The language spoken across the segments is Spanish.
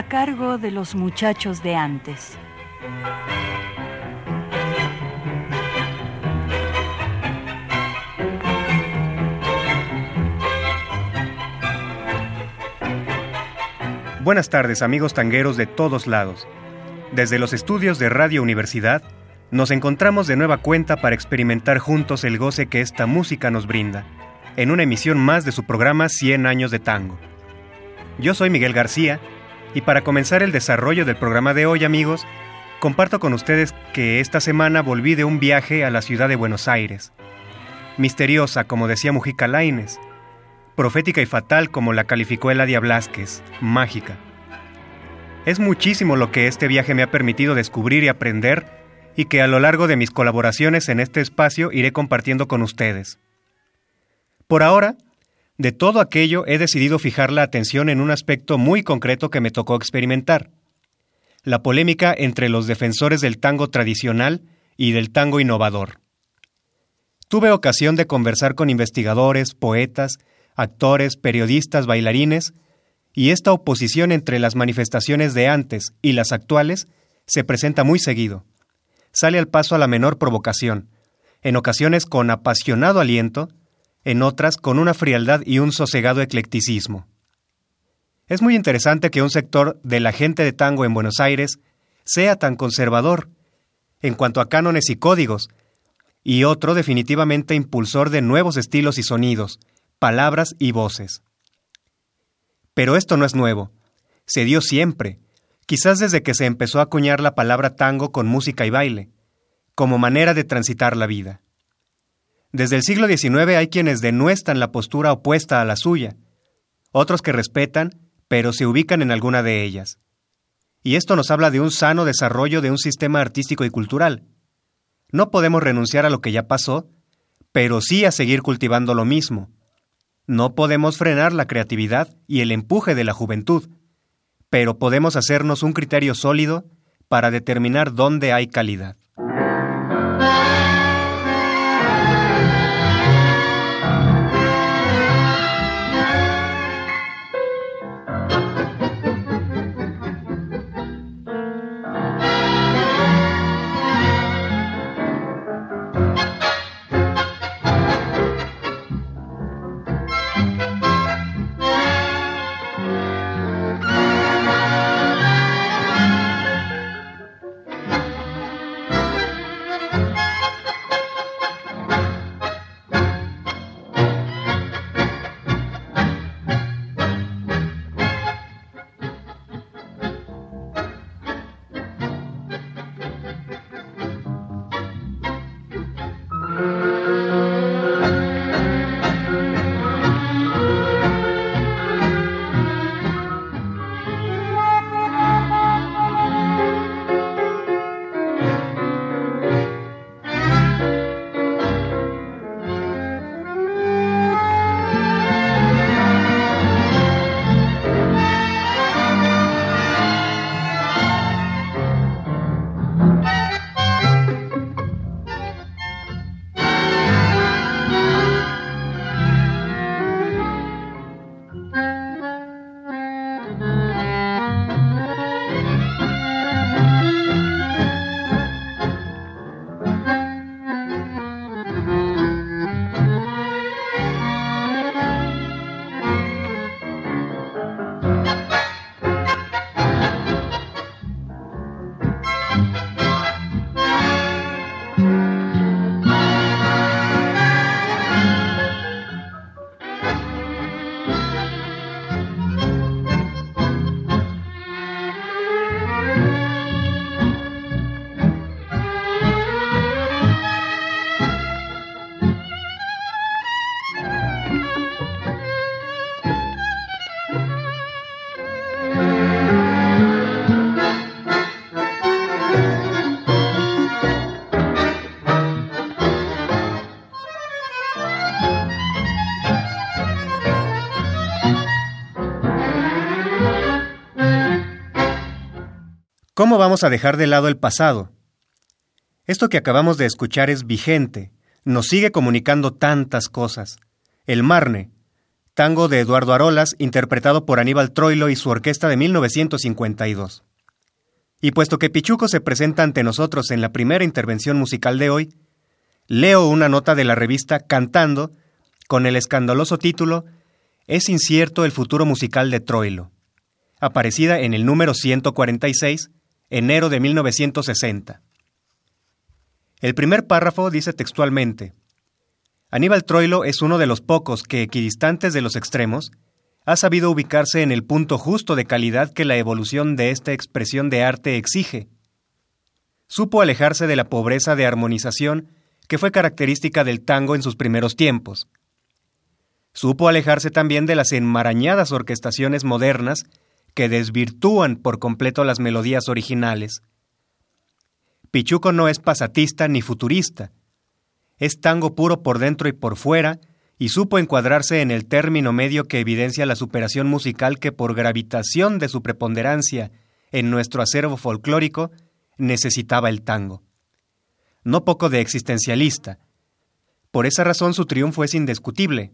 A cargo de los muchachos de antes. Buenas tardes amigos tangueros de todos lados. Desde los estudios de Radio Universidad, nos encontramos de nueva cuenta para experimentar juntos el goce que esta música nos brinda, en una emisión más de su programa 100 años de tango. Yo soy Miguel García y para comenzar el desarrollo del programa de hoy, amigos, comparto con ustedes que esta semana volví de un viaje a la ciudad de Buenos Aires. Misteriosa, como decía Mujica Laines, profética y fatal, como la calificó Eladia Blasquez, mágica. Es muchísimo lo que este viaje me ha permitido descubrir y aprender, y que a lo largo de mis colaboraciones en este espacio iré compartiendo con ustedes. Por ahora, de todo aquello he decidido fijar la atención en un aspecto muy concreto que me tocó experimentar. La polémica entre los defensores del tango tradicional y del tango innovador. Tuve ocasión de conversar con investigadores, poetas, actores, periodistas, bailarines, y esta oposición entre las manifestaciones de antes y las actuales se presenta muy seguido. Sale al paso a la menor provocación, en ocasiones con apasionado aliento, en otras con una frialdad y un sosegado eclecticismo. Es muy interesante que un sector de la gente de tango en Buenos Aires sea tan conservador en cuanto a cánones y códigos, y otro definitivamente impulsor de nuevos estilos y sonidos, palabras y voces. Pero esto no es nuevo, se dio siempre, quizás desde que se empezó a acuñar la palabra tango con música y baile, como manera de transitar la vida. Desde el siglo XIX hay quienes denuestan la postura opuesta a la suya, otros que respetan, pero se ubican en alguna de ellas. Y esto nos habla de un sano desarrollo de un sistema artístico y cultural. No podemos renunciar a lo que ya pasó, pero sí a seguir cultivando lo mismo. No podemos frenar la creatividad y el empuje de la juventud, pero podemos hacernos un criterio sólido para determinar dónde hay calidad. ¿Cómo vamos a dejar de lado el pasado? Esto que acabamos de escuchar es vigente, nos sigue comunicando tantas cosas. El Marne, tango de Eduardo Arolas, interpretado por Aníbal Troilo y su orquesta de 1952. Y puesto que Pichuco se presenta ante nosotros en la primera intervención musical de hoy, leo una nota de la revista Cantando con el escandaloso título Es incierto el futuro musical de Troilo, aparecida en el número 146, enero de 1960. El primer párrafo dice textualmente, Aníbal Troilo es uno de los pocos que, equidistantes de los extremos, ha sabido ubicarse en el punto justo de calidad que la evolución de esta expresión de arte exige. Supo alejarse de la pobreza de armonización que fue característica del tango en sus primeros tiempos. Supo alejarse también de las enmarañadas orquestaciones modernas que desvirtúan por completo las melodías originales. Pichuco no es pasatista ni futurista, es tango puro por dentro y por fuera, y supo encuadrarse en el término medio que evidencia la superación musical que por gravitación de su preponderancia en nuestro acervo folclórico necesitaba el tango. No poco de existencialista. Por esa razón su triunfo es indiscutible,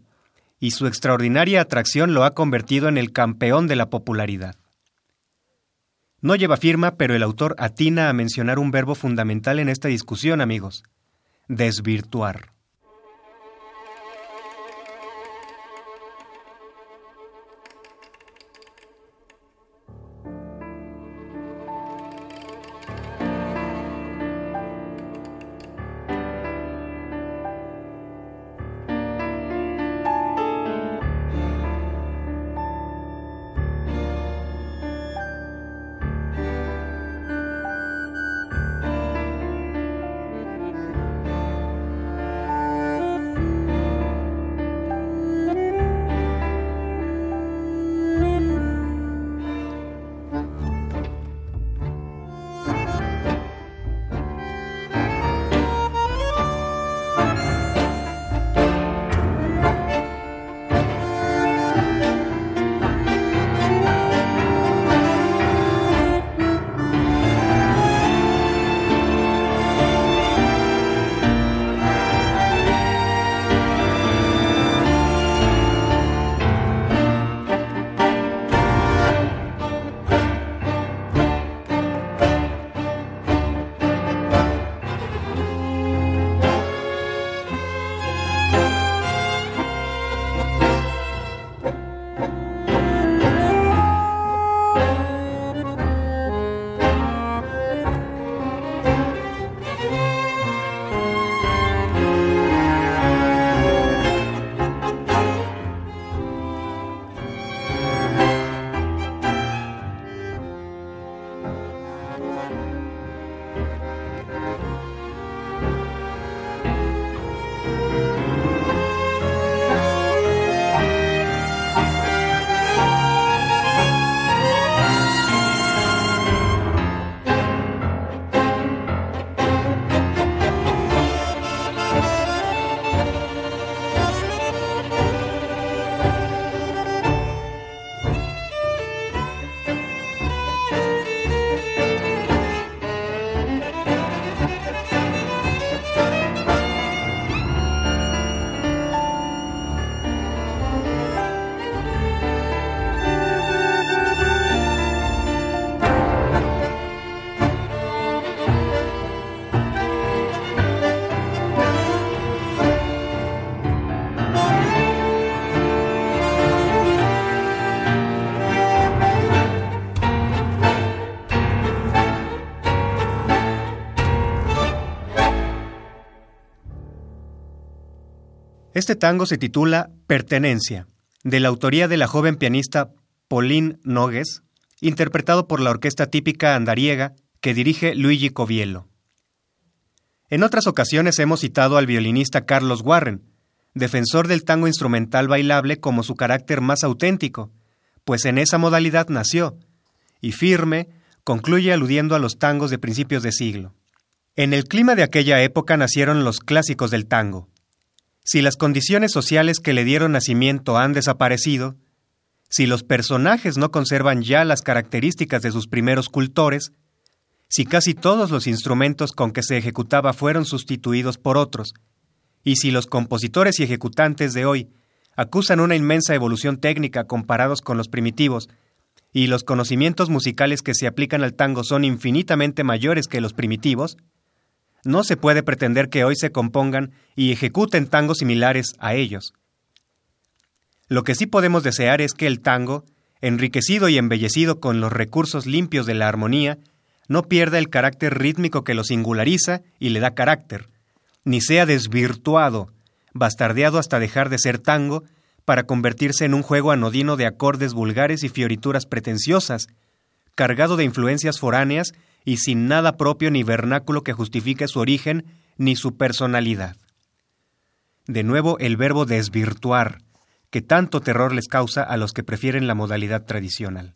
y su extraordinaria atracción lo ha convertido en el campeón de la popularidad. No lleva firma, pero el autor atina a mencionar un verbo fundamental en esta discusión, amigos desvirtuar. Este tango se titula Pertenencia, de la autoría de la joven pianista Pauline Nogues, interpretado por la orquesta típica andariega que dirige Luigi Coviello. En otras ocasiones hemos citado al violinista Carlos Warren, defensor del tango instrumental bailable como su carácter más auténtico, pues en esa modalidad nació, y firme concluye aludiendo a los tangos de principios de siglo. En el clima de aquella época nacieron los clásicos del tango, si las condiciones sociales que le dieron nacimiento han desaparecido, si los personajes no conservan ya las características de sus primeros cultores, si casi todos los instrumentos con que se ejecutaba fueron sustituidos por otros, y si los compositores y ejecutantes de hoy acusan una inmensa evolución técnica comparados con los primitivos, y los conocimientos musicales que se aplican al tango son infinitamente mayores que los primitivos, no se puede pretender que hoy se compongan y ejecuten tangos similares a ellos. Lo que sí podemos desear es que el tango, enriquecido y embellecido con los recursos limpios de la armonía, no pierda el carácter rítmico que lo singulariza y le da carácter, ni sea desvirtuado, bastardeado hasta dejar de ser tango para convertirse en un juego anodino de acordes vulgares y fiorituras pretenciosas, cargado de influencias foráneas y sin nada propio ni vernáculo que justifique su origen ni su personalidad. De nuevo el verbo desvirtuar, que tanto terror les causa a los que prefieren la modalidad tradicional.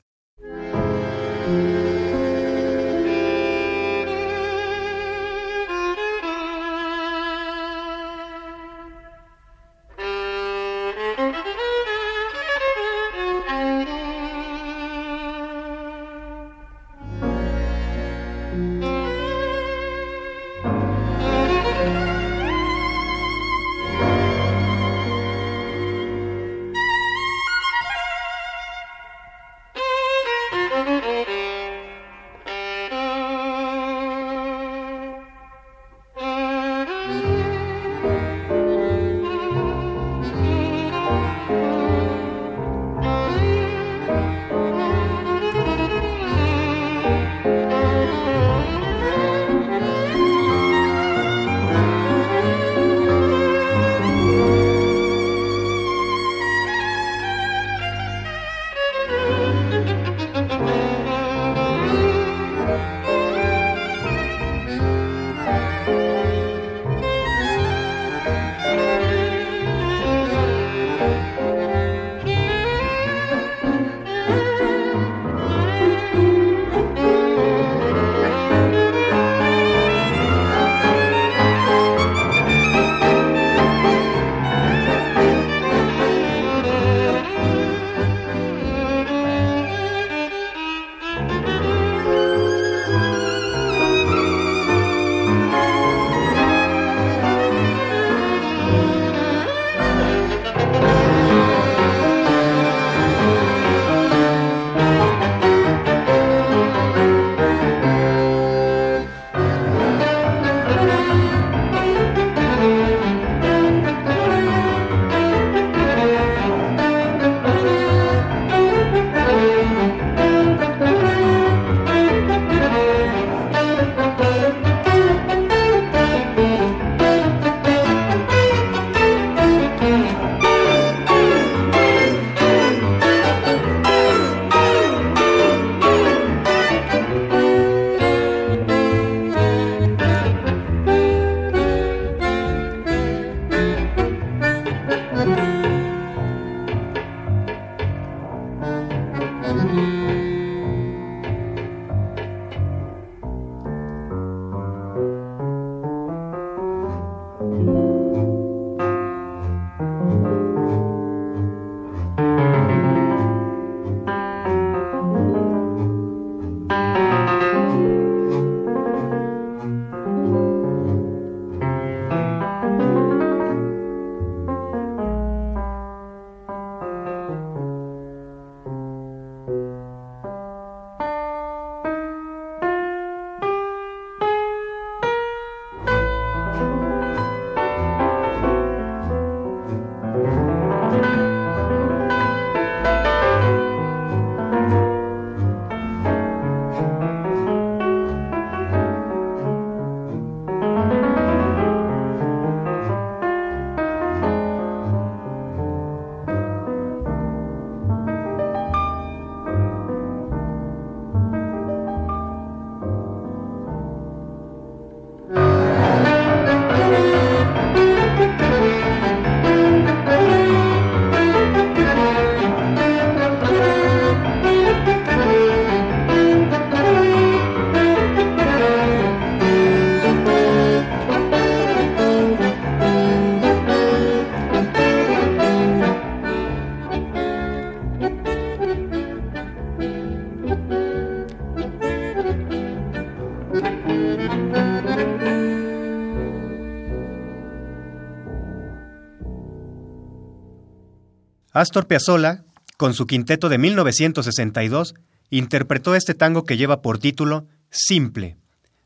Astor Piazzolla, con su quinteto de 1962, interpretó este tango que lleva por título Simple,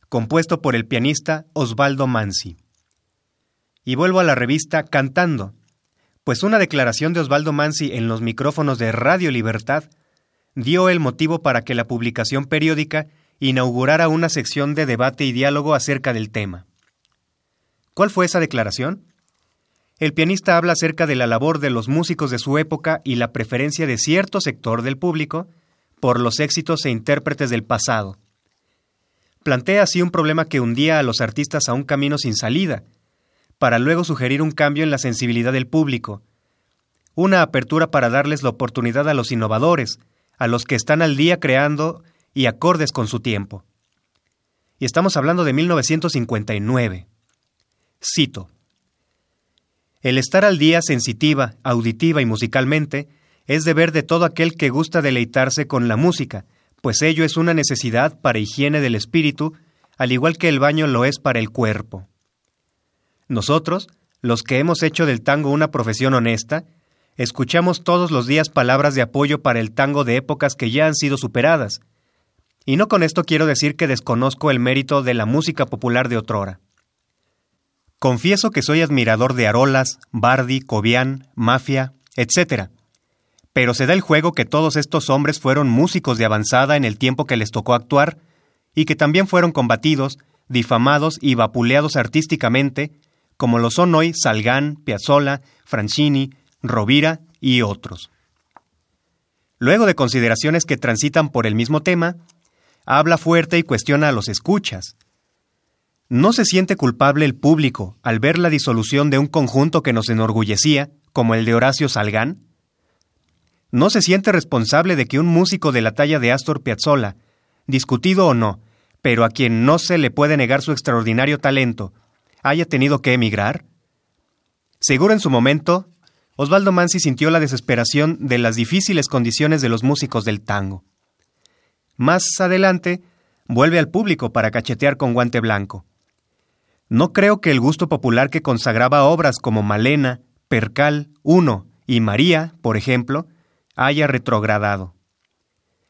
compuesto por el pianista Osvaldo Mansi. Y vuelvo a la revista Cantando, pues una declaración de Osvaldo Mansi en los micrófonos de Radio Libertad dio el motivo para que la publicación periódica inaugurara una sección de debate y diálogo acerca del tema. ¿Cuál fue esa declaración? El pianista habla acerca de la labor de los músicos de su época y la preferencia de cierto sector del público por los éxitos e intérpretes del pasado. Plantea así un problema que hundía a los artistas a un camino sin salida, para luego sugerir un cambio en la sensibilidad del público, una apertura para darles la oportunidad a los innovadores, a los que están al día creando y acordes con su tiempo. Y estamos hablando de 1959. Cito. El estar al día sensitiva, auditiva y musicalmente es deber de todo aquel que gusta deleitarse con la música, pues ello es una necesidad para higiene del espíritu, al igual que el baño lo es para el cuerpo. Nosotros, los que hemos hecho del tango una profesión honesta, escuchamos todos los días palabras de apoyo para el tango de épocas que ya han sido superadas. Y no con esto quiero decir que desconozco el mérito de la música popular de otrora. Confieso que soy admirador de Arolas, Bardi, Cobian, Mafia, etc. Pero se da el juego que todos estos hombres fueron músicos de avanzada en el tiempo que les tocó actuar, y que también fueron combatidos, difamados y vapuleados artísticamente, como lo son hoy Salgán, Piazzolla, Francini, Rovira y otros. Luego de consideraciones que transitan por el mismo tema, habla fuerte y cuestiona a los escuchas, ¿No se siente culpable el público al ver la disolución de un conjunto que nos enorgullecía, como el de Horacio Salgán? ¿No se siente responsable de que un músico de la talla de Astor Piazzolla, discutido o no, pero a quien no se le puede negar su extraordinario talento, haya tenido que emigrar? Seguro en su momento, Osvaldo Mansi sintió la desesperación de las difíciles condiciones de los músicos del tango. Más adelante, vuelve al público para cachetear con guante blanco. No creo que el gusto popular que consagraba obras como Malena, Percal, Uno y María, por ejemplo, haya retrogradado.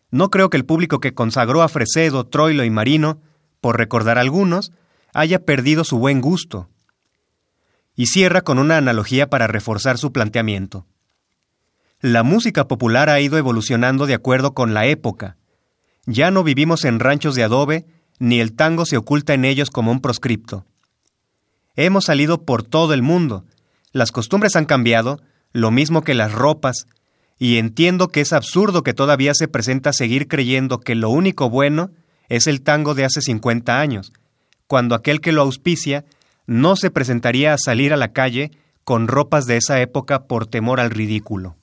No creo que el público que consagró a Fresedo, Troilo y Marino, por recordar algunos, haya perdido su buen gusto. Y cierra con una analogía para reforzar su planteamiento. La música popular ha ido evolucionando de acuerdo con la época. Ya no vivimos en ranchos de adobe, ni el tango se oculta en ellos como un proscripto. Hemos salido por todo el mundo. Las costumbres han cambiado, lo mismo que las ropas, y entiendo que es absurdo que todavía se presenta seguir creyendo que lo único bueno es el tango de hace 50 años, cuando aquel que lo auspicia no se presentaría a salir a la calle con ropas de esa época por temor al ridículo.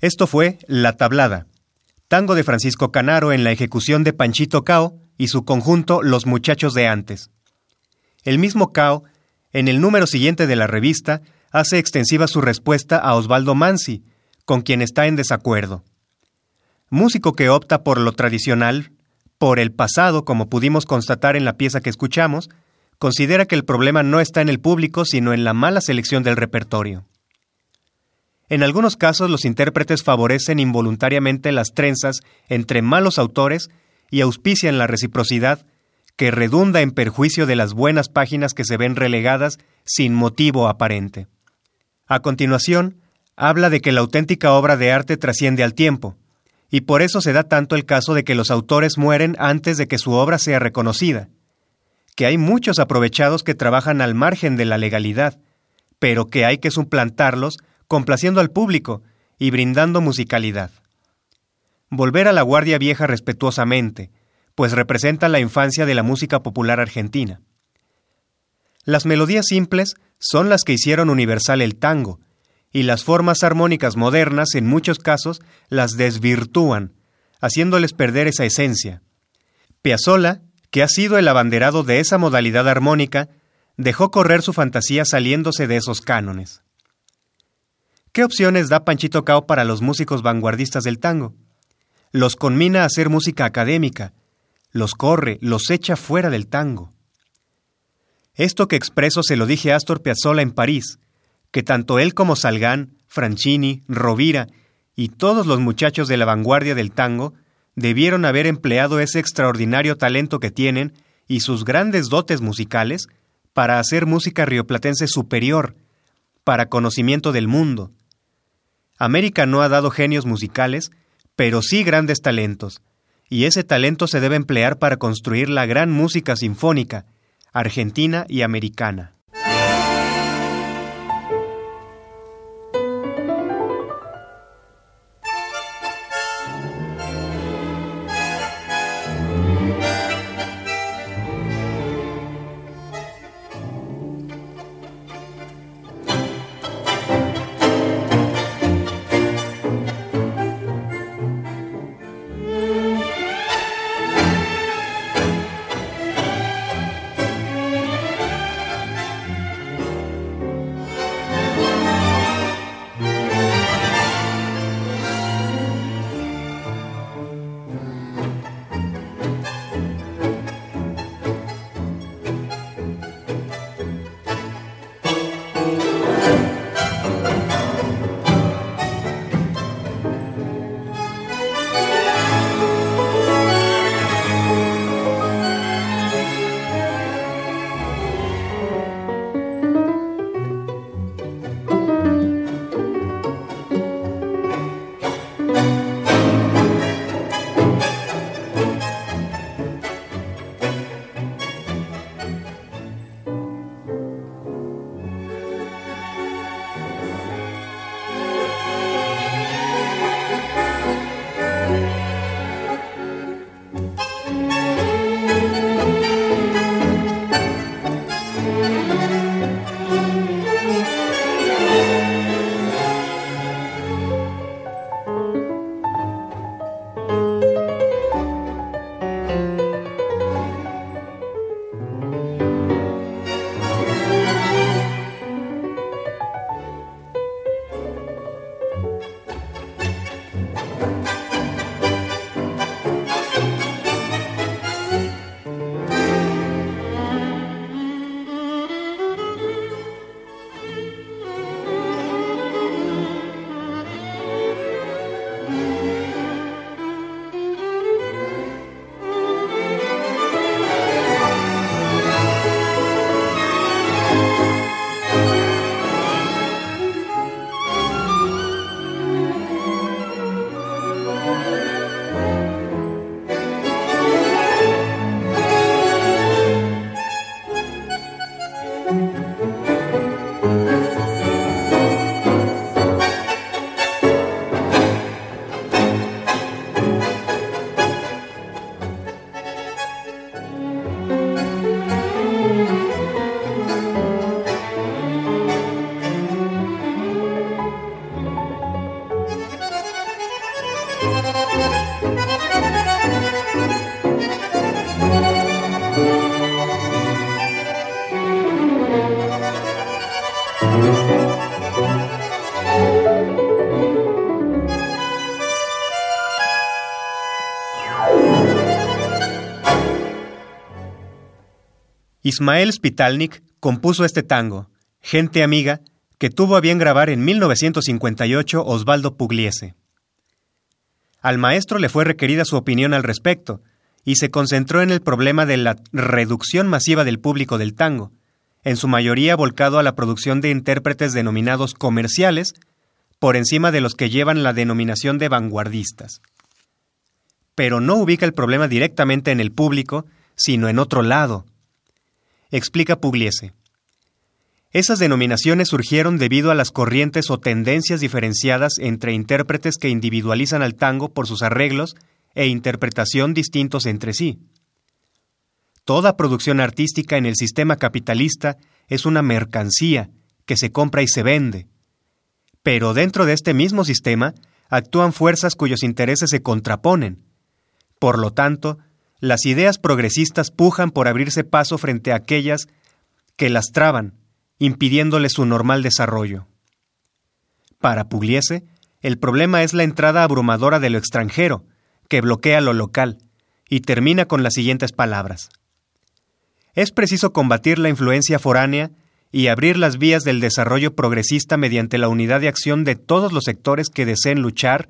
Esto fue La Tablada, tango de Francisco Canaro en la ejecución de Panchito Cao y su conjunto Los Muchachos de Antes. El mismo Cao, en el número siguiente de la revista, hace extensiva su respuesta a Osvaldo Mansi, con quien está en desacuerdo. Músico que opta por lo tradicional, por el pasado, como pudimos constatar en la pieza que escuchamos, considera que el problema no está en el público, sino en la mala selección del repertorio. En algunos casos los intérpretes favorecen involuntariamente las trenzas entre malos autores y auspician la reciprocidad que redunda en perjuicio de las buenas páginas que se ven relegadas sin motivo aparente. A continuación, habla de que la auténtica obra de arte trasciende al tiempo, y por eso se da tanto el caso de que los autores mueren antes de que su obra sea reconocida, que hay muchos aprovechados que trabajan al margen de la legalidad, pero que hay que suplantarlos complaciendo al público y brindando musicalidad. Volver a la Guardia Vieja respetuosamente, pues representa la infancia de la música popular argentina. Las melodías simples son las que hicieron universal el tango, y las formas armónicas modernas en muchos casos las desvirtúan, haciéndoles perder esa esencia. Piazzolla, que ha sido el abanderado de esa modalidad armónica, dejó correr su fantasía saliéndose de esos cánones. ¿Qué opciones da Panchito Cao para los músicos vanguardistas del tango? Los conmina a hacer música académica, los corre, los echa fuera del tango. Esto que expreso se lo dije a Astor Piazzolla en París, que tanto él como Salgán, Franchini, Rovira y todos los muchachos de la vanguardia del tango debieron haber empleado ese extraordinario talento que tienen y sus grandes dotes musicales para hacer música rioplatense superior, para conocimiento del mundo, América no ha dado genios musicales, pero sí grandes talentos, y ese talento se debe emplear para construir la gran música sinfónica, argentina y americana. Ismael Spitalnik compuso este tango, Gente Amiga, que tuvo a bien grabar en 1958 Osvaldo Pugliese. Al maestro le fue requerida su opinión al respecto, y se concentró en el problema de la reducción masiva del público del tango, en su mayoría volcado a la producción de intérpretes denominados comerciales, por encima de los que llevan la denominación de vanguardistas. Pero no ubica el problema directamente en el público, sino en otro lado. Explica Pugliese. Esas denominaciones surgieron debido a las corrientes o tendencias diferenciadas entre intérpretes que individualizan al tango por sus arreglos e interpretación distintos entre sí. Toda producción artística en el sistema capitalista es una mercancía que se compra y se vende. Pero dentro de este mismo sistema actúan fuerzas cuyos intereses se contraponen. Por lo tanto, las ideas progresistas pujan por abrirse paso frente a aquellas que las traban, impidiéndole su normal desarrollo. Para Pugliese, el problema es la entrada abrumadora de lo extranjero, que bloquea lo local, y termina con las siguientes palabras. Es preciso combatir la influencia foránea y abrir las vías del desarrollo progresista mediante la unidad de acción de todos los sectores que deseen luchar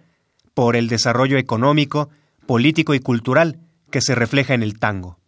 por el desarrollo económico, político y cultural que se refleja en el tango.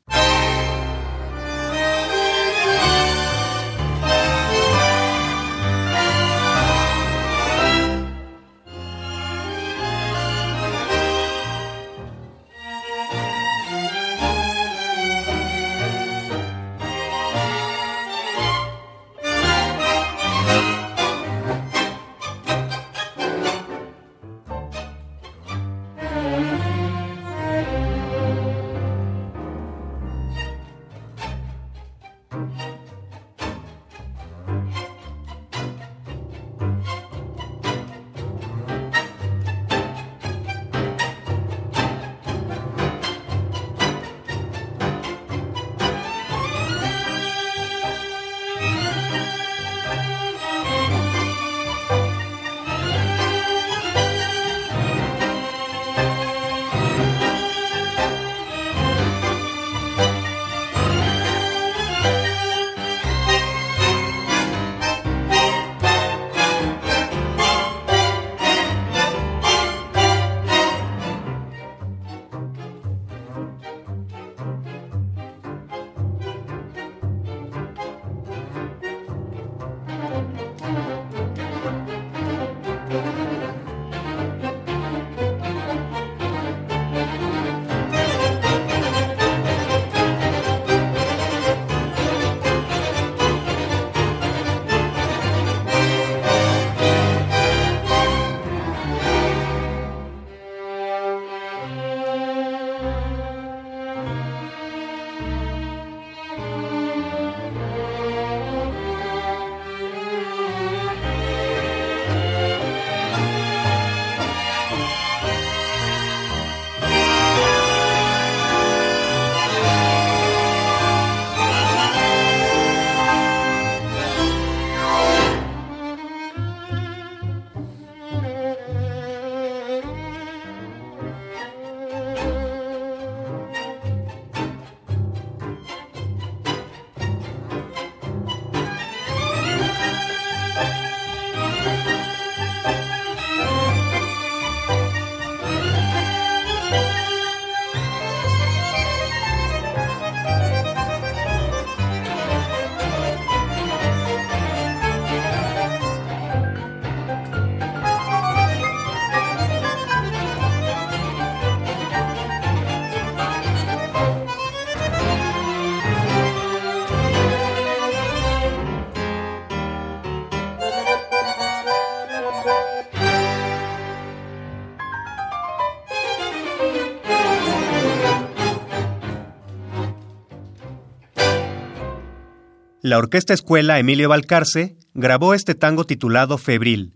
La Orquesta Escuela Emilio Balcarce grabó este tango titulado Febril,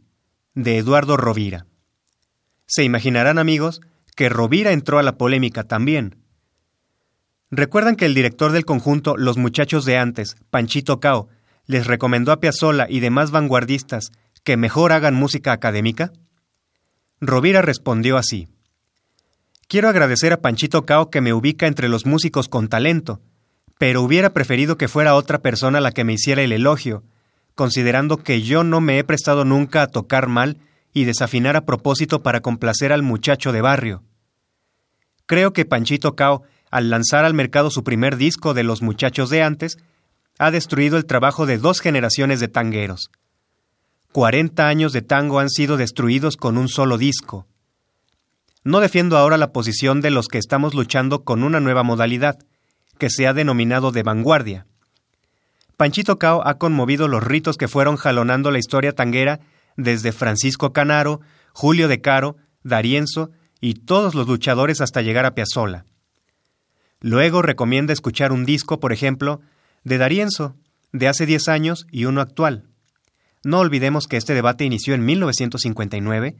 de Eduardo Rovira. Se imaginarán, amigos, que Rovira entró a la polémica también. ¿Recuerdan que el director del conjunto Los Muchachos de Antes, Panchito Cao, les recomendó a Piazzolla y demás vanguardistas que mejor hagan música académica? Rovira respondió así: Quiero agradecer a Panchito Cao que me ubica entre los músicos con talento, pero hubiera preferido que fuera otra persona la que me hiciera el elogio, considerando que yo no me he prestado nunca a tocar mal y desafinar a propósito para complacer al muchacho de barrio. Creo que Panchito Cao, al lanzar al mercado su primer disco de Los Muchachos de antes, ha destruido el trabajo de dos generaciones de tangueros. Cuarenta años de tango han sido destruidos con un solo disco. No defiendo ahora la posición de los que estamos luchando con una nueva modalidad, que se ha denominado de vanguardia. Panchito Cao ha conmovido los ritos que fueron jalonando la historia tanguera desde Francisco Canaro, Julio de Caro, Darienzo y todos los luchadores hasta llegar a Piazzolla. Luego recomienda escuchar un disco, por ejemplo, de Darienzo, de hace 10 años y uno actual. No olvidemos que este debate inició en 1959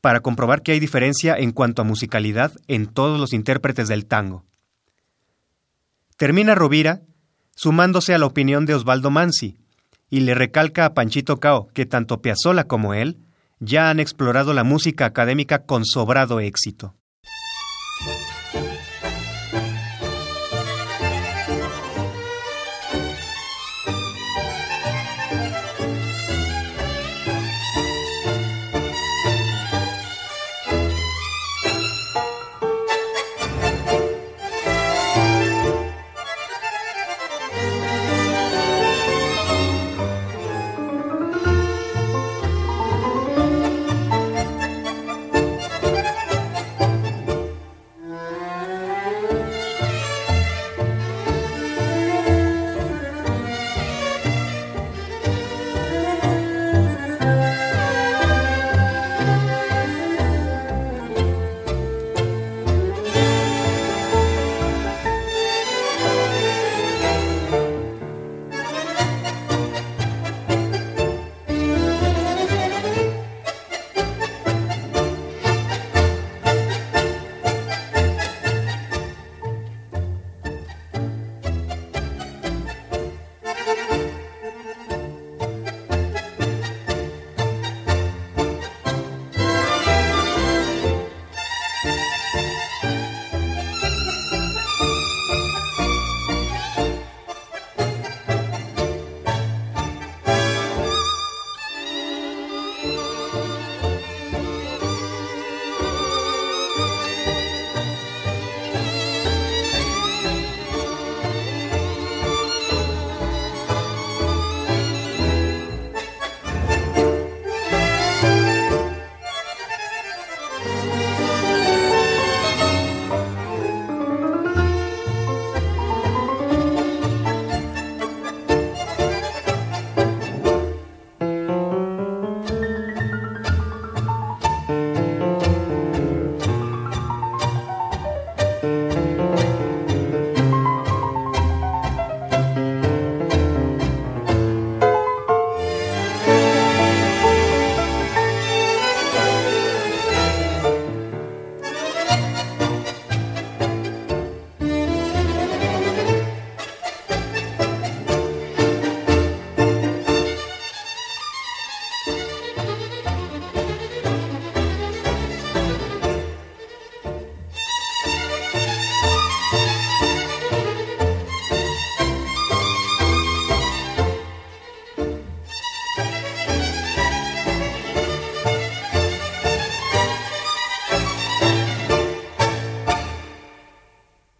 para comprobar que hay diferencia en cuanto a musicalidad en todos los intérpretes del tango. Termina Rovira sumándose a la opinión de Osvaldo Mansi, y le recalca a Panchito Cao que tanto Piazzolla como él ya han explorado la música académica con sobrado éxito.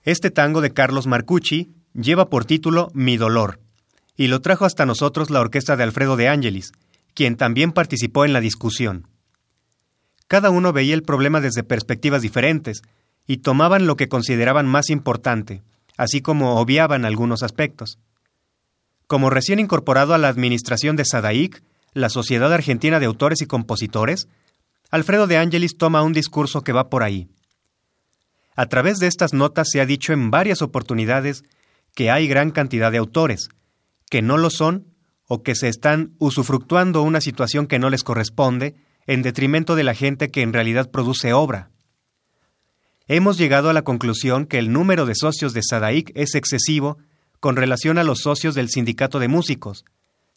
Este tango de Carlos Marcucci lleva por título Mi dolor, y lo trajo hasta nosotros la orquesta de Alfredo de Ángelis, quien también participó en la discusión. Cada uno veía el problema desde perspectivas diferentes, y tomaban lo que consideraban más importante, así como obviaban algunos aspectos. Como recién incorporado a la administración de SADAIC, la Sociedad Argentina de Autores y Compositores, Alfredo de Ángelis toma un discurso que va por ahí. A través de estas notas se ha dicho en varias oportunidades que hay gran cantidad de autores, que no lo son o que se están usufructuando una situación que no les corresponde en detrimento de la gente que en realidad produce obra. Hemos llegado a la conclusión que el número de socios de Sadaic es excesivo con relación a los socios del sindicato de músicos,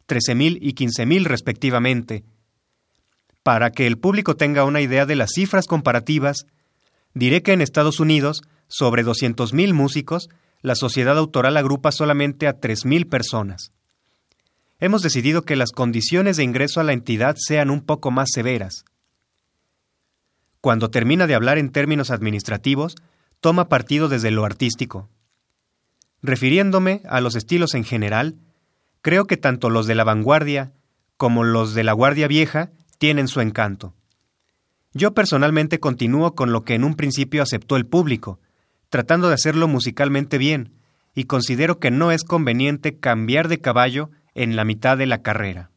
13.000 y 15.000 respectivamente. Para que el público tenga una idea de las cifras comparativas, Diré que en Estados Unidos, sobre 200.000 músicos, la sociedad autoral agrupa solamente a 3.000 personas. Hemos decidido que las condiciones de ingreso a la entidad sean un poco más severas. Cuando termina de hablar en términos administrativos, toma partido desde lo artístico. Refiriéndome a los estilos en general, creo que tanto los de la vanguardia como los de la Guardia Vieja tienen su encanto. Yo personalmente continúo con lo que en un principio aceptó el público, tratando de hacerlo musicalmente bien, y considero que no es conveniente cambiar de caballo en la mitad de la carrera.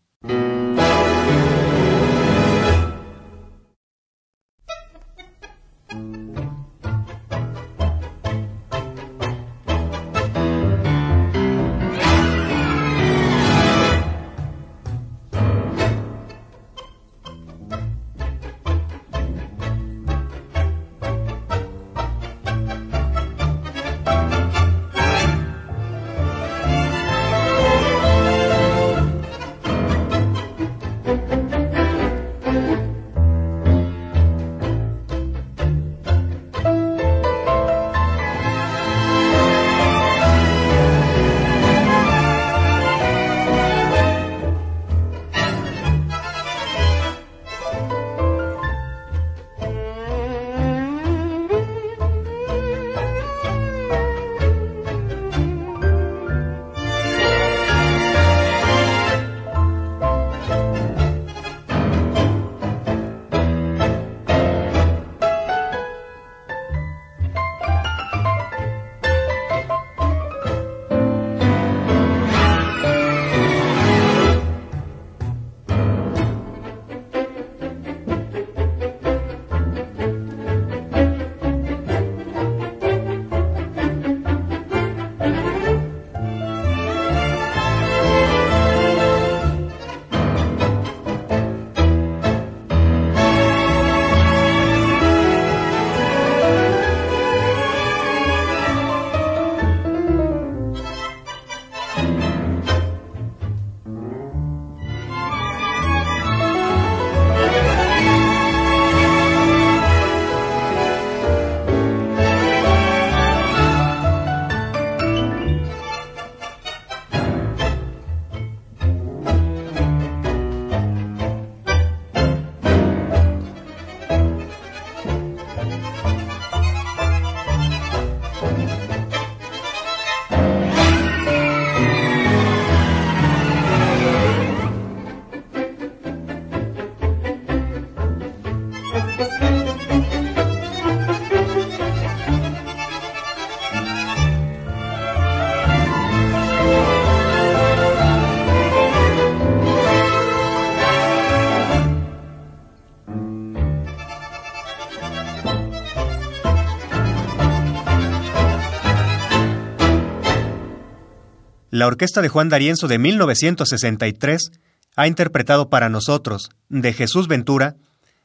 La orquesta de Juan D'Arienzo de 1963 ha interpretado para nosotros, de Jesús Ventura,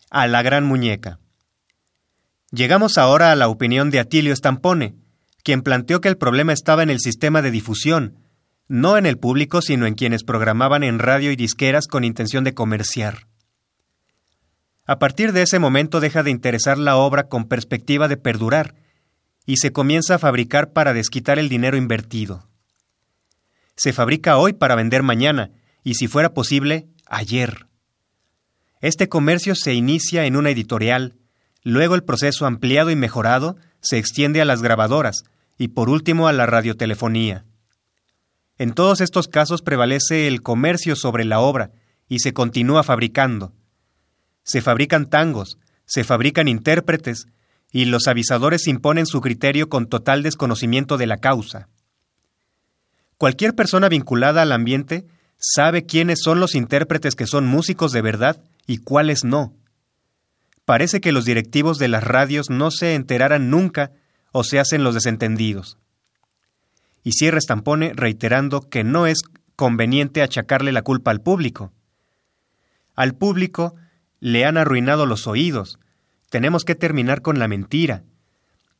a La Gran Muñeca. Llegamos ahora a la opinión de Atilio Stampone, quien planteó que el problema estaba en el sistema de difusión, no en el público, sino en quienes programaban en radio y disqueras con intención de comerciar. A partir de ese momento deja de interesar la obra con perspectiva de perdurar, y se comienza a fabricar para desquitar el dinero invertido se fabrica hoy para vender mañana, y si fuera posible, ayer. Este comercio se inicia en una editorial, luego el proceso ampliado y mejorado se extiende a las grabadoras y por último a la radiotelefonía. En todos estos casos prevalece el comercio sobre la obra y se continúa fabricando. Se fabrican tangos, se fabrican intérpretes y los avisadores imponen su criterio con total desconocimiento de la causa. Cualquier persona vinculada al ambiente sabe quiénes son los intérpretes que son músicos de verdad y cuáles no. Parece que los directivos de las radios no se enteraran nunca o se hacen los desentendidos. Y cierra Stampone reiterando que no es conveniente achacarle la culpa al público. Al público le han arruinado los oídos. Tenemos que terminar con la mentira.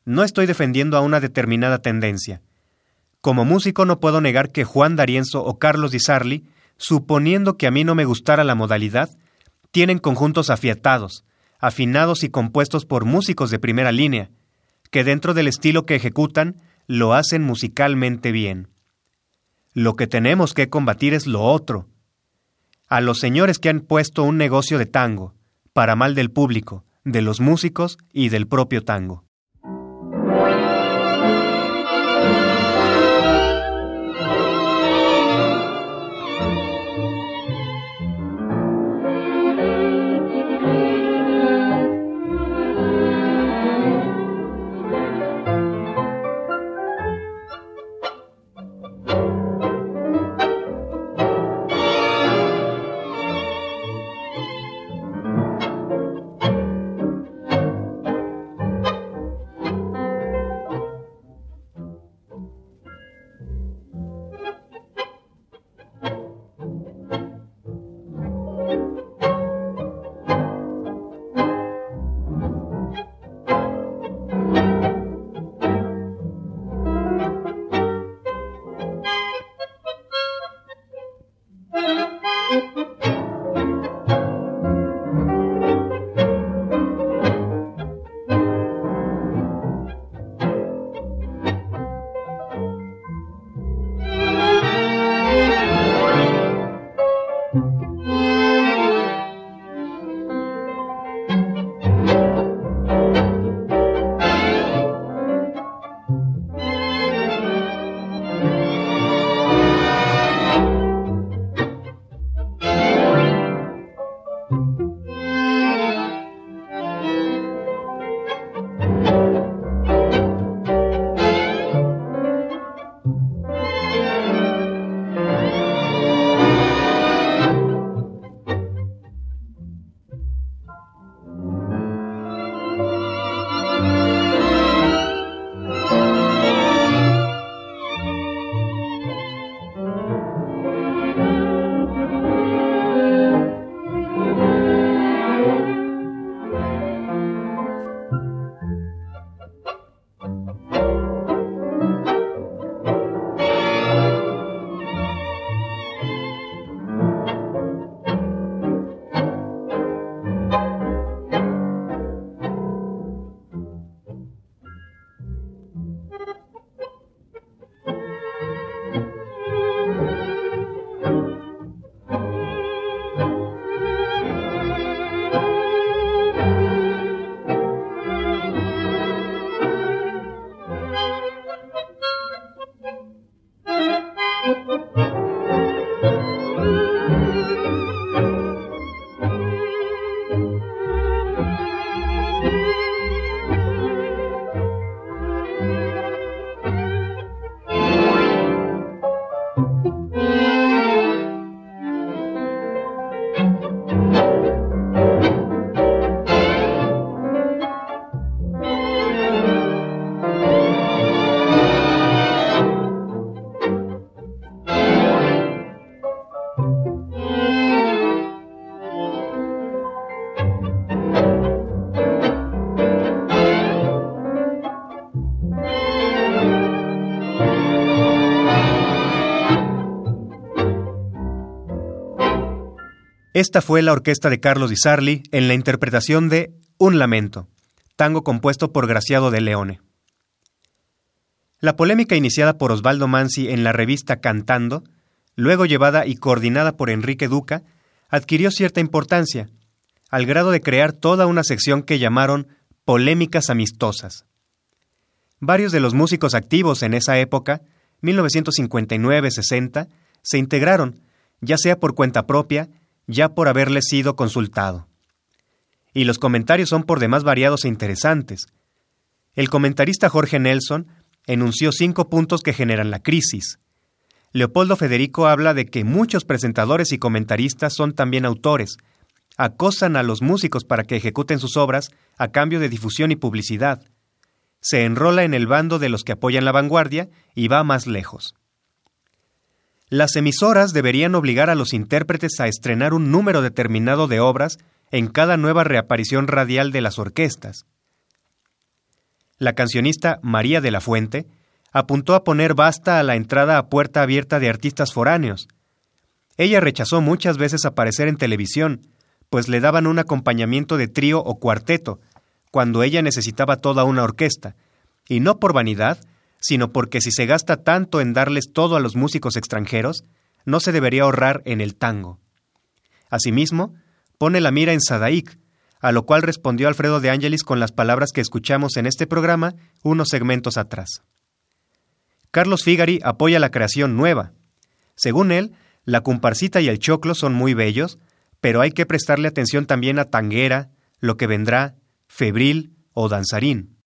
No estoy defendiendo a una determinada tendencia. Como músico no puedo negar que Juan D'Arienzo o Carlos Di Sarli, suponiendo que a mí no me gustara la modalidad, tienen conjuntos afiatados, afinados y compuestos por músicos de primera línea, que dentro del estilo que ejecutan lo hacen musicalmente bien. Lo que tenemos que combatir es lo otro. A los señores que han puesto un negocio de tango, para mal del público, de los músicos y del propio tango. Esta fue la orquesta de Carlos Di Sarli en la interpretación de Un Lamento, tango compuesto por Graciado de Leone. La polémica iniciada por Osvaldo Mansi en la revista Cantando, luego llevada y coordinada por Enrique Duca, adquirió cierta importancia, al grado de crear toda una sección que llamaron Polémicas Amistosas. Varios de los músicos activos en esa época, 1959-60, se integraron, ya sea por cuenta propia, ya por haberle sido consultado. Y los comentarios son por demás variados e interesantes. El comentarista Jorge Nelson enunció cinco puntos que generan la crisis. Leopoldo Federico habla de que muchos presentadores y comentaristas son también autores, acosan a los músicos para que ejecuten sus obras a cambio de difusión y publicidad. Se enrola en el bando de los que apoyan la vanguardia y va más lejos. Las emisoras deberían obligar a los intérpretes a estrenar un número determinado de obras en cada nueva reaparición radial de las orquestas. La cancionista María de la Fuente apuntó a poner basta a la entrada a puerta abierta de artistas foráneos. Ella rechazó muchas veces aparecer en televisión, pues le daban un acompañamiento de trío o cuarteto, cuando ella necesitaba toda una orquesta, y no por vanidad, sino porque si se gasta tanto en darles todo a los músicos extranjeros, no se debería ahorrar en el tango. Asimismo, pone la mira en Sadaik, a lo cual respondió Alfredo de Ángelis con las palabras que escuchamos en este programa unos segmentos atrás. Carlos Figari apoya la creación nueva. Según él, la comparsita y el choclo son muy bellos, pero hay que prestarle atención también a tanguera, lo que vendrá, febril o danzarín.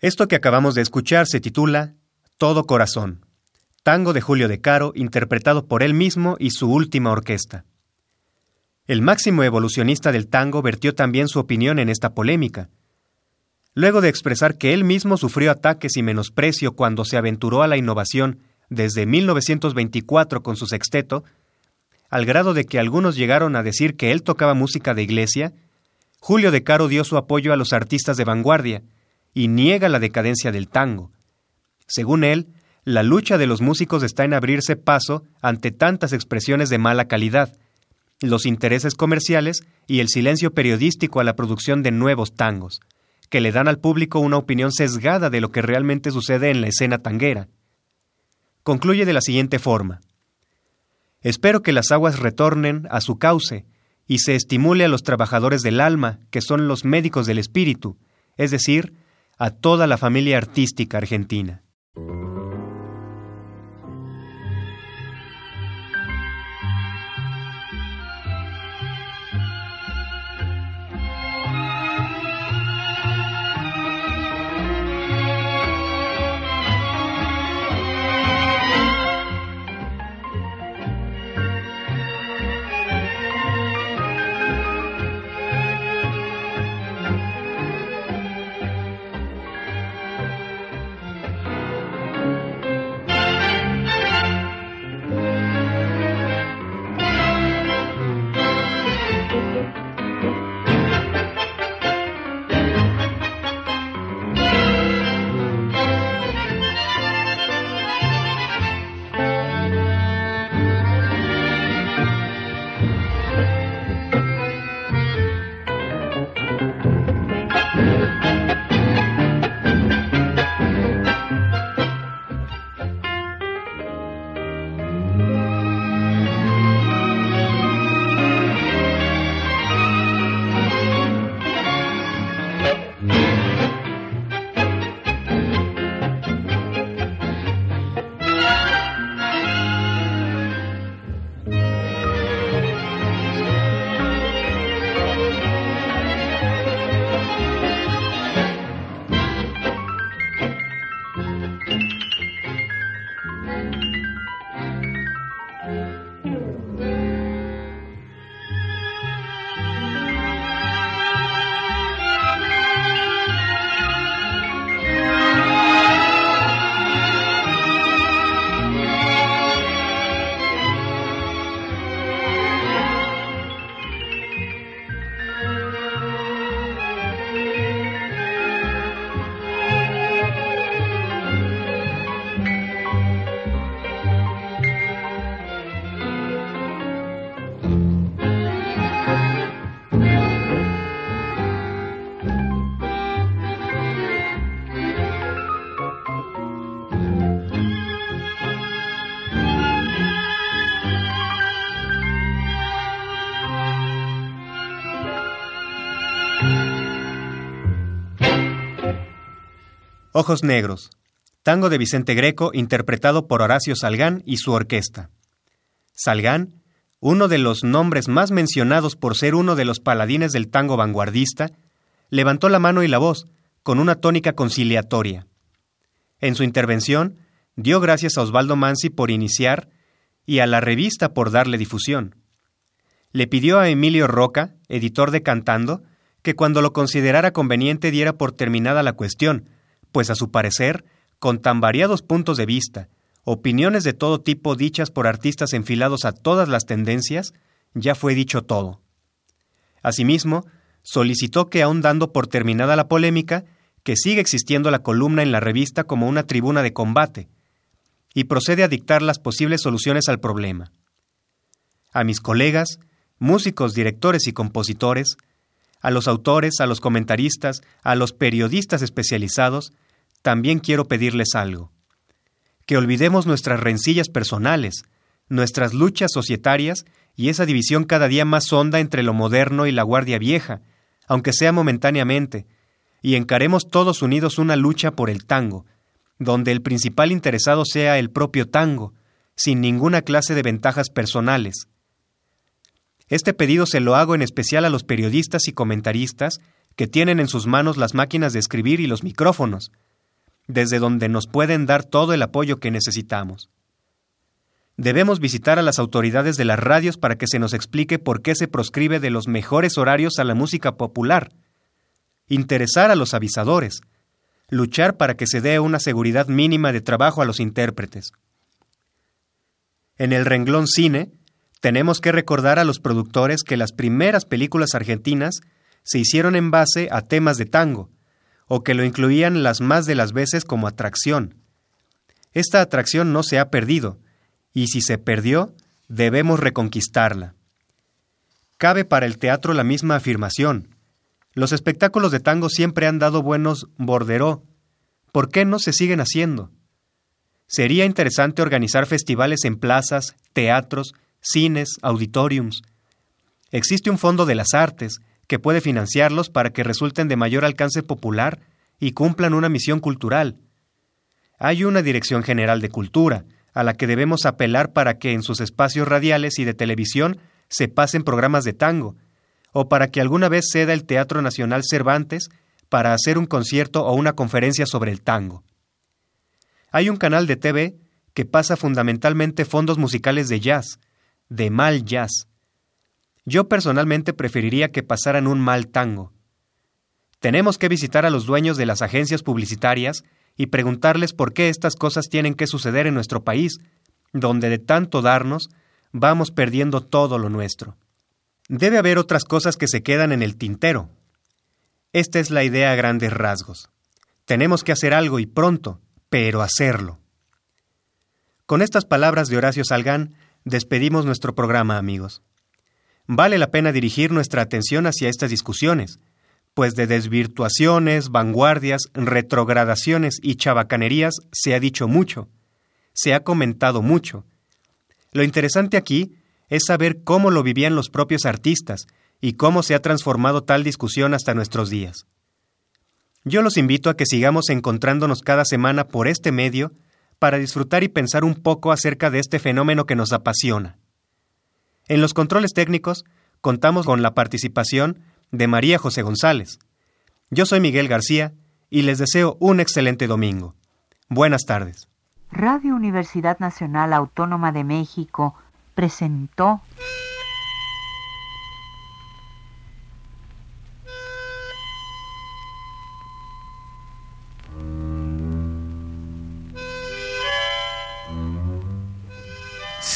Esto que acabamos de escuchar se titula Todo Corazón, tango de Julio de Caro interpretado por él mismo y su última orquesta. El máximo evolucionista del tango vertió también su opinión en esta polémica. Luego de expresar que él mismo sufrió ataques y menosprecio cuando se aventuró a la innovación desde 1924 con su sexteto, al grado de que algunos llegaron a decir que él tocaba música de iglesia, Julio de Caro dio su apoyo a los artistas de vanguardia, y niega la decadencia del tango. Según él, la lucha de los músicos está en abrirse paso ante tantas expresiones de mala calidad, los intereses comerciales y el silencio periodístico a la producción de nuevos tangos, que le dan al público una opinión sesgada de lo que realmente sucede en la escena tanguera. Concluye de la siguiente forma. Espero que las aguas retornen a su cauce y se estimule a los trabajadores del alma, que son los médicos del espíritu, es decir, a toda la familia artística argentina. Ojos Negros, tango de Vicente Greco interpretado por Horacio Salgán y su orquesta. Salgán, uno de los nombres más mencionados por ser uno de los paladines del tango vanguardista, levantó la mano y la voz, con una tónica conciliatoria. En su intervención, dio gracias a Osvaldo Mansi por iniciar y a la revista por darle difusión. Le pidió a Emilio Roca, editor de Cantando, que cuando lo considerara conveniente diera por terminada la cuestión, pues a su parecer, con tan variados puntos de vista, opiniones de todo tipo dichas por artistas enfilados a todas las tendencias, ya fue dicho todo. Asimismo, solicitó que, aun dando por terminada la polémica, que siga existiendo la columna en la revista como una tribuna de combate, y procede a dictar las posibles soluciones al problema. A mis colegas, músicos, directores y compositores, a los autores, a los comentaristas, a los periodistas especializados, también quiero pedirles algo. Que olvidemos nuestras rencillas personales, nuestras luchas societarias y esa división cada día más honda entre lo moderno y la guardia vieja, aunque sea momentáneamente, y encaremos todos unidos una lucha por el tango, donde el principal interesado sea el propio tango, sin ninguna clase de ventajas personales. Este pedido se lo hago en especial a los periodistas y comentaristas que tienen en sus manos las máquinas de escribir y los micrófonos, desde donde nos pueden dar todo el apoyo que necesitamos. Debemos visitar a las autoridades de las radios para que se nos explique por qué se proscribe de los mejores horarios a la música popular, interesar a los avisadores, luchar para que se dé una seguridad mínima de trabajo a los intérpretes. En el renglón cine, tenemos que recordar a los productores que las primeras películas argentinas se hicieron en base a temas de tango, o que lo incluían las más de las veces como atracción. Esta atracción no se ha perdido, y si se perdió, debemos reconquistarla. Cabe para el teatro la misma afirmación. Los espectáculos de tango siempre han dado buenos borderó. ¿Por qué no se siguen haciendo? Sería interesante organizar festivales en plazas, teatros, cines, auditoriums. Existe un fondo de las artes que puede financiarlos para que resulten de mayor alcance popular y cumplan una misión cultural. Hay una Dirección General de Cultura, a la que debemos apelar para que en sus espacios radiales y de televisión se pasen programas de tango, o para que alguna vez ceda el Teatro Nacional Cervantes para hacer un concierto o una conferencia sobre el tango. Hay un canal de TV que pasa fundamentalmente fondos musicales de jazz, de mal jazz. Yo personalmente preferiría que pasaran un mal tango. Tenemos que visitar a los dueños de las agencias publicitarias y preguntarles por qué estas cosas tienen que suceder en nuestro país, donde de tanto darnos vamos perdiendo todo lo nuestro. Debe haber otras cosas que se quedan en el tintero. Esta es la idea a grandes rasgos. Tenemos que hacer algo y pronto, pero hacerlo. Con estas palabras de Horacio Salgán, despedimos nuestro programa, amigos. Vale la pena dirigir nuestra atención hacia estas discusiones, pues de desvirtuaciones, vanguardias, retrogradaciones y chabacanerías se ha dicho mucho, se ha comentado mucho. Lo interesante aquí es saber cómo lo vivían los propios artistas y cómo se ha transformado tal discusión hasta nuestros días. Yo los invito a que sigamos encontrándonos cada semana por este medio para disfrutar y pensar un poco acerca de este fenómeno que nos apasiona. En los controles técnicos contamos con la participación de María José González. Yo soy Miguel García y les deseo un excelente domingo. Buenas tardes. Radio Universidad Nacional Autónoma de México presentó